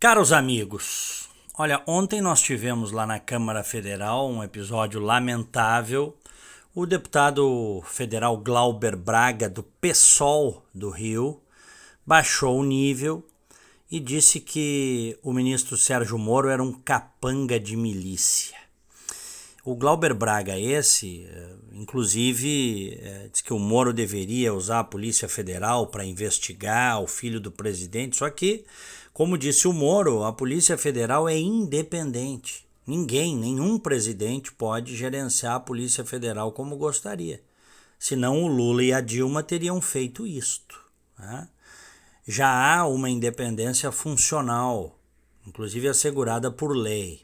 Caros amigos, olha, ontem nós tivemos lá na Câmara Federal um episódio lamentável. O deputado federal Glauber Braga, do PSOL do Rio, baixou o nível e disse que o ministro Sérgio Moro era um capanga de milícia. O Glauber Braga, esse, eh, inclusive, é, diz que o Moro deveria usar a Polícia Federal para investigar o filho do presidente, só que como disse o Moro, a Polícia Federal é independente. Ninguém, nenhum presidente pode gerenciar a Polícia Federal como gostaria. Senão o Lula e a Dilma teriam feito isto. Né? Já há uma independência funcional, inclusive assegurada por lei.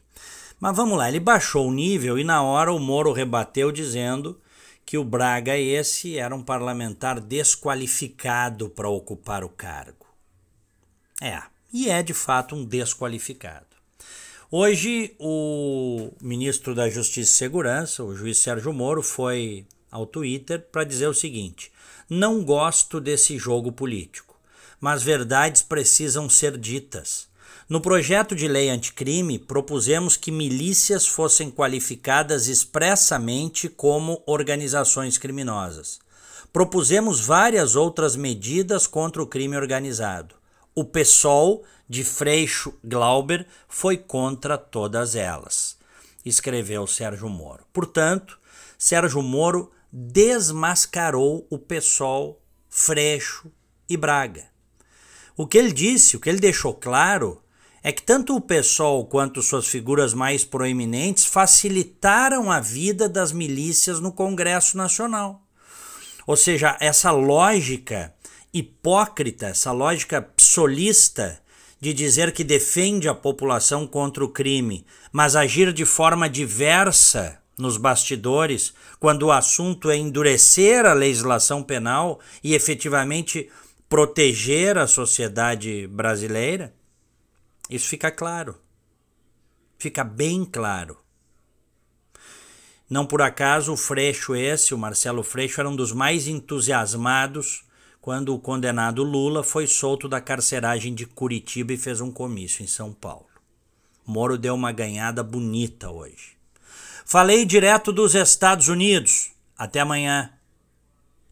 Mas vamos lá, ele baixou o nível e na hora o Moro rebateu dizendo que o Braga esse era um parlamentar desqualificado para ocupar o cargo. É, e é de fato um desqualificado. Hoje, o ministro da Justiça e Segurança, o juiz Sérgio Moro, foi ao Twitter para dizer o seguinte: não gosto desse jogo político, mas verdades precisam ser ditas. No projeto de lei anticrime, propusemos que milícias fossem qualificadas expressamente como organizações criminosas. Propusemos várias outras medidas contra o crime organizado. O PSOL de Freixo Glauber foi contra todas elas, escreveu Sérgio Moro. Portanto, Sérgio Moro desmascarou o PSOL, Freixo e Braga. O que ele disse, o que ele deixou claro, é que tanto o PSOL quanto suas figuras mais proeminentes facilitaram a vida das milícias no Congresso Nacional. Ou seja, essa lógica hipócrita, essa lógica psolista de dizer que defende a população contra o crime, mas agir de forma diversa nos bastidores, quando o assunto é endurecer a legislação penal e efetivamente proteger a sociedade brasileira, isso fica claro. Fica bem claro. Não por acaso o Freixo esse, o Marcelo Freixo, era um dos mais entusiasmados quando o condenado Lula foi solto da carceragem de Curitiba e fez um comício em São Paulo. Moro deu uma ganhada bonita hoje. Falei direto dos Estados Unidos. Até amanhã.